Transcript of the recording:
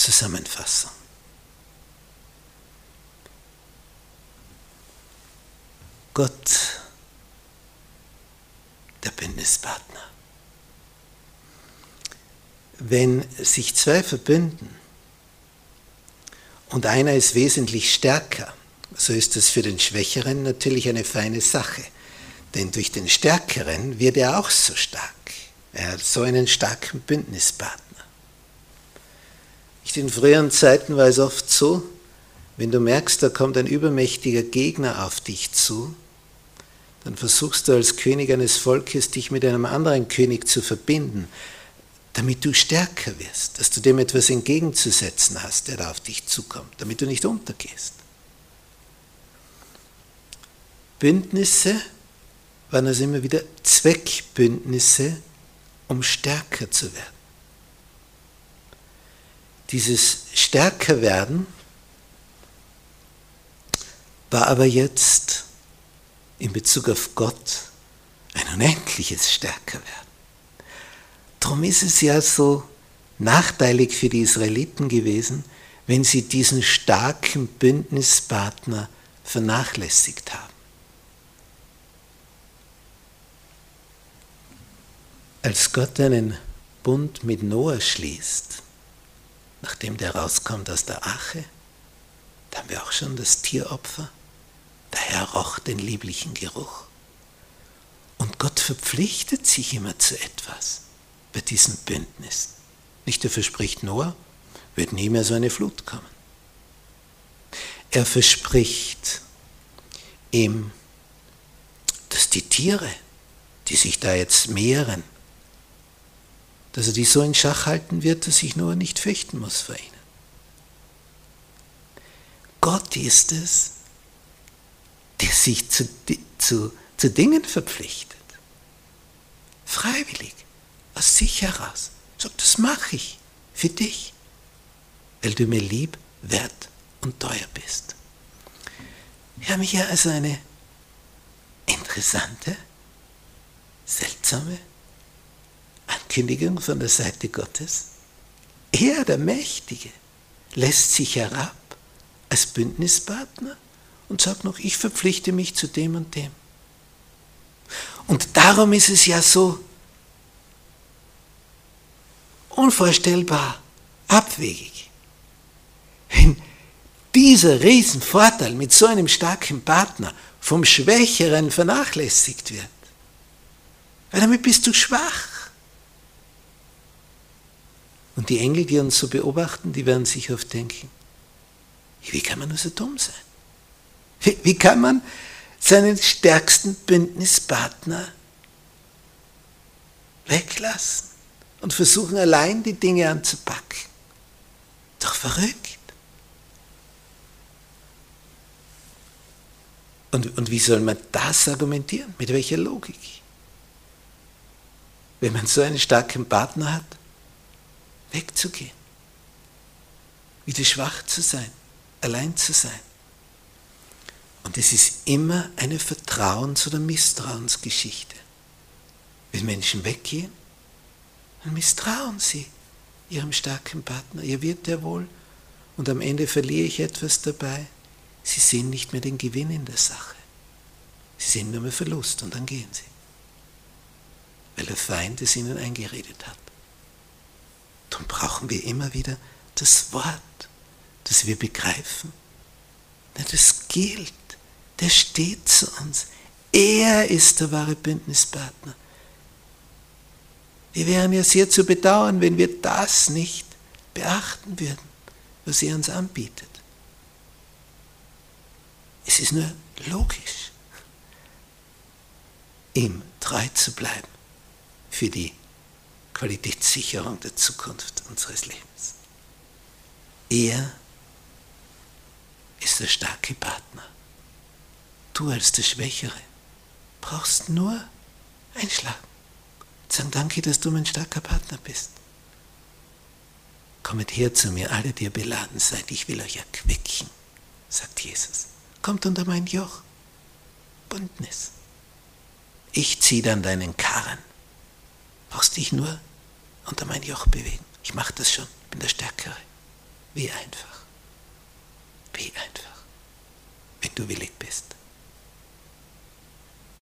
Zusammenfassung. Gott, der Bündnispartner. Wenn sich zwei verbünden und einer ist wesentlich stärker, so ist das für den Schwächeren natürlich eine feine Sache. Denn durch den Stärkeren wird er auch so stark. Er hat so einen starken Bündnispartner. In früheren Zeiten war es oft so, wenn du merkst, da kommt ein übermächtiger Gegner auf dich zu, dann versuchst du als König eines Volkes, dich mit einem anderen König zu verbinden, damit du stärker wirst, dass du dem etwas entgegenzusetzen hast, der da auf dich zukommt, damit du nicht untergehst. Bündnisse waren also immer wieder Zweckbündnisse, um stärker zu werden. Dieses Stärkerwerden war aber jetzt in Bezug auf Gott ein unendliches Stärkerwerden. Darum ist es ja so nachteilig für die Israeliten gewesen, wenn sie diesen starken Bündnispartner vernachlässigt haben. Als Gott einen Bund mit Noah schließt, nachdem der rauskommt aus der Ache, da haben wir auch schon das Tieropfer, der Herr roch den lieblichen Geruch. Und Gott verpflichtet sich immer zu etwas bei diesem Bündnis. Nicht er verspricht Noah, wird nie mehr so eine Flut kommen. Er verspricht ihm, dass die Tiere, die sich da jetzt mehren, dass er die so in Schach halten wird, dass sich Noah nicht fürchten muss vor ihnen. Gott ist es, der sich zu, zu, zu Dingen verpflichtet. Freiwillig, aus sich heraus. Sagt, das mache ich für dich, weil du mir lieb, wert und teuer bist. Wir haben hier also eine interessante, seltsame Ankündigung von der Seite Gottes. Er, der Mächtige, lässt sich herab als Bündnispartner und sagt noch, ich verpflichte mich zu dem und dem. Und darum ist es ja so unvorstellbar abwegig, wenn dieser Riesenvorteil mit so einem starken Partner vom Schwächeren vernachlässigt wird. Weil damit bist du schwach. Und die Engel, die uns so beobachten, die werden sich oft denken, wie kann man nur so dumm sein? Wie, wie kann man seinen stärksten Bündnispartner weglassen und versuchen allein die Dinge anzupacken? Doch verrückt. Und, und wie soll man das argumentieren? Mit welcher Logik? Wenn man so einen starken Partner hat, wegzugehen, wieder schwach zu sein, allein zu sein. Und es ist immer eine Vertrauens- oder Misstrauensgeschichte. Wenn Menschen weggehen, dann misstrauen sie ihrem starken Partner. Ihr wird der wohl und am Ende verliere ich etwas dabei. Sie sehen nicht mehr den Gewinn in der Sache. Sie sehen nur mehr Verlust und dann gehen sie. Weil der Feind es ihnen eingeredet hat. Darum brauchen wir immer wieder das Wort, das wir begreifen. Das gilt der steht zu uns. Er ist der wahre Bündnispartner. Wir wären ja sehr zu bedauern, wenn wir das nicht beachten würden, was er uns anbietet. Es ist nur logisch, ihm treu zu bleiben für die Qualitätssicherung der Zukunft unseres Lebens. Er ist der starke Partner. Du als der Schwächere brauchst nur einschlagen. Sagen Danke, dass du mein starker Partner bist. Kommet her zu mir, alle, die ihr beladen seid, ich will euch erquicken, sagt Jesus. Kommt unter mein Joch. Bündnis. Ich ziehe dann deinen Karren. Brauchst dich nur unter mein Joch bewegen. Ich mache das schon, bin der Stärkere. Wie einfach. Wie einfach. Wenn du willig bist.